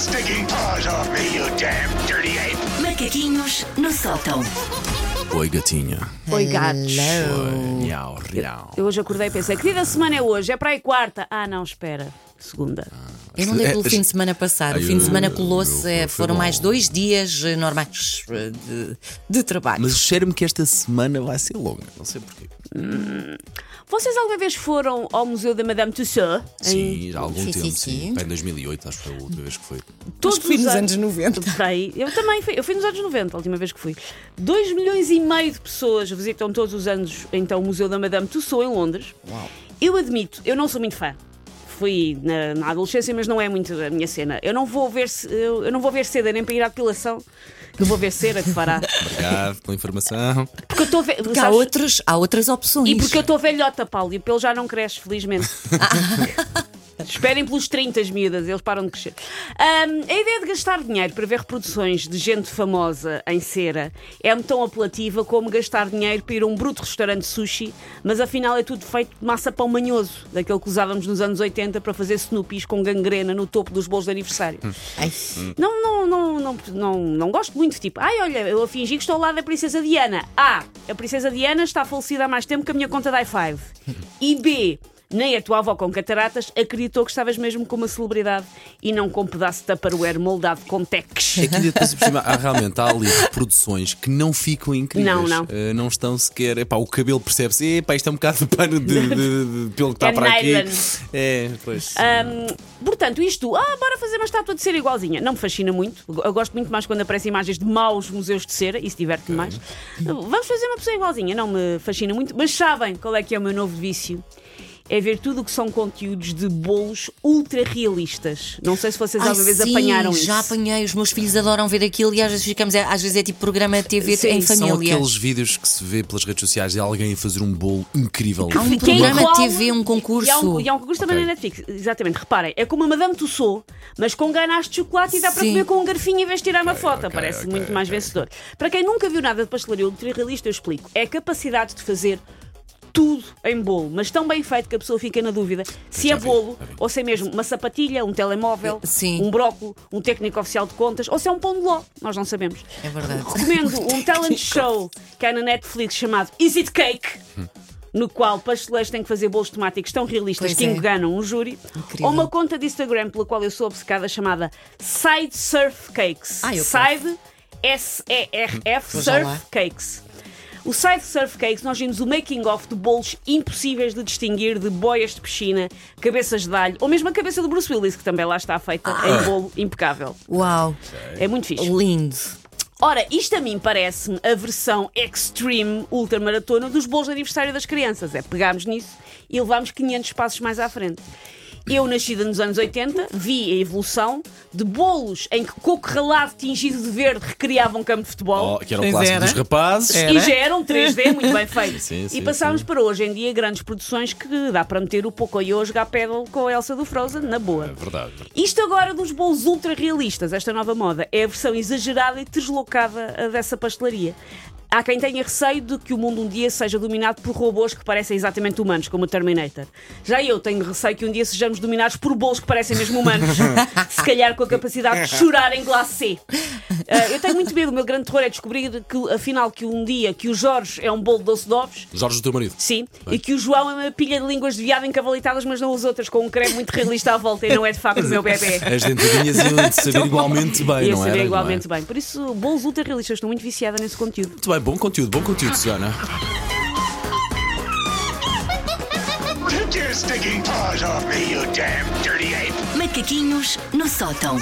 stinking paws off me, you damn dirty ape! Macaquinhos no sótão. Oi, gatinha. Oi, gatos. Oi, miau. Eu hoje acordei e pensei, querida semana é hoje, é para aí quarta. Ah, não, espera. Segunda. Eu não dei pelo É, fim de semana passado. O fim de semana colou-se. foi Foram mais dois dias eh, normais eh, de, de trabalho. Mas cheira-me que esta semana vai ser longa. Não sei porquê. Vocês alguma vez foram ao Museu da Madame Tussauds? Sim, já há algum Sim, tempo, sim, sim. em 2008, acho que foi a última vez que foi. Todos fui os nos anos 90. Por aí. Eu também fui. Eu fui nos anos 90, a última vez que fui. 2 milhões e meio de pessoas visitam todos os anos então o Museu da Madame Tussauds em Londres. Eu admito, eu não sou muito fã. Fui na, na adolescência, mas não é muito a minha cena. Eu não vou ver se- eu, eu não vou ver seda nem para ir à depilação. Que eu vou ver cera que fará. Obrigado pela informação. Porque eu estou ve- Porque há, outros, há outras opções. E porque eu estou velhota, Paulo, e o pelo já não cresce, felizmente. Esperem pelos 30 miúdas, eles param de crescer. Ahm, a ideia de gastar dinheiro para ver reproduções de gente famosa em cera é-me tão apelativa como gastar dinheiro para ir a um bruto restaurante de sushi, mas afinal é tudo feito de massa pão manhoso, daquele que usávamos nos anos 80 para fazer snoopies com gangrena no topo dos bolos de aniversário. Ai, Não, não, não, não, não, não gosto muito. Tipo, ai, olha, eu a fingir que estou ao lado da Princesa Diana. A. A Princesa Diana está falecida há mais tempo que a minha conta da i5. E B. Nem a tua avó com cataratas acreditou que estavas mesmo com uma celebridade e não com um pedaço de tupperware moldado com tex. É que depois, por cima, há, realmente há ali reproduções que não ficam incríveis. Não, não. Eh, não estão sequer. Epá, o cabelo percebe-se. Epá, isto é um bocado de pano de, de, de- pelo que está É para aqui. É, pois. Hum, portanto, isto, ah, bora fazer uma estátua de cera igualzinha. Não me fascina muito. Eu gosto muito mais quando aparecem imagens de maus museus de cera, isso diverte-me mais. Vamos fazer uma pessoa igualzinha. Não me fascina muito, mas sabem qual é que é o meu novo vício? É ver tudo o que são conteúdos de bolos ultra realistas. Não sei se vocês Ai, alguma vez sim, apanharam isso. Já apanhei, os meus filhos adoram ver aquilo e às vezes ficamos, é- às vezes é tipo programa de TV Sim, em são São família. aqueles vídeos que se vê pelas redes sociais de alguém a fazer um bolo incrível. Há um Que é programa de TV, um concurso. E há um, e há um concurso também Ok. na Netflix. Exatamente, reparem. É como a Madame Tussauds, mas com ganache de chocolate e dá para Sim. comer com um garfinho em vez de tirar uma foto. ok, Parece muito mais vencedor. Para quem nunca viu nada de pastelaria ultra realista, eu explico. É a capacidade de fazer tudo em bolo, mas tão bem feito que a pessoa fica na dúvida se Já é bolo vi. ou se é mesmo uma sapatilha, um telemóvel, Sim. um brócolis, um técnico oficial de contas ou se é um pão de ló. Nós não sabemos. É verdade. Recomendo um talent show que há na Netflix chamado Is It Cake? No qual pasteleiros têm que fazer bolos temáticos tão realistas Pois que é. enganam um júri. Incrível. Ou uma conta de Instagram pela qual eu sou obcecada chamada Side Surf Cakes. Ah, Side S-E-R-F. Surf Cakes. O Side Surf Cakes, nós vimos o making of de bolos impossíveis de distinguir de boias de piscina, cabeças de alho, ou mesmo a cabeça do Bruce Willis, que também lá está feita Ah. em bolo impecável. Uau, É muito fixe. lindo. Ora, isto a mim parece-me a versão extreme ultramaratona dos bolos de aniversário das crianças. É pegámos nisso e levámos 500 passos mais à frente. Eu, nascida nos anos 80, vi a evolução de bolos em que coco ralado tingido de verde recriava um campo de futebol. Oh, que era o clássico era. dos rapazes. É. E Era? já eram 3D, muito bem feitos. Sim, sim, e passámos sim. para hoje em dia grandes produções que dá para meter o Pocoyo jogar pedal com a Elsa do Frozen, na boa. É verdade. Isto agora dos bolos ultra realistas, esta nova moda, é a versão exagerada e deslocada dessa pastelaria. Há quem tenha receio de que o mundo um dia seja dominado por robôs que parecem exatamente humanos, como o Terminator. Já eu tenho receio que um dia sejamos dominados por bolos que parecem mesmo humanos. Se calhar com a capacidade de chorar em glacê. Ah, eu tenho muito medo, o meu grande terror é descobrir que, afinal, que um dia que o Jorge é um bolo de doce de ovos, Jorge, do teu marido. Sim, e que o João é uma pilha de línguas de viado encavalitadas, mas não as outras, com um creme muito realista à volta e não é de facto o meu bebê. As dentadinhas iam de saber igualmente bem, Ia não saber era? igualmente Não é? bem. Por isso, bolos ultra realistas, estou muito viciada nesse conteúdo. Muito bem, bom conteúdo, bom conteúdo, Susana. Take your stinking paws off me, you damn dirty ape! Macaquinhos no sótão.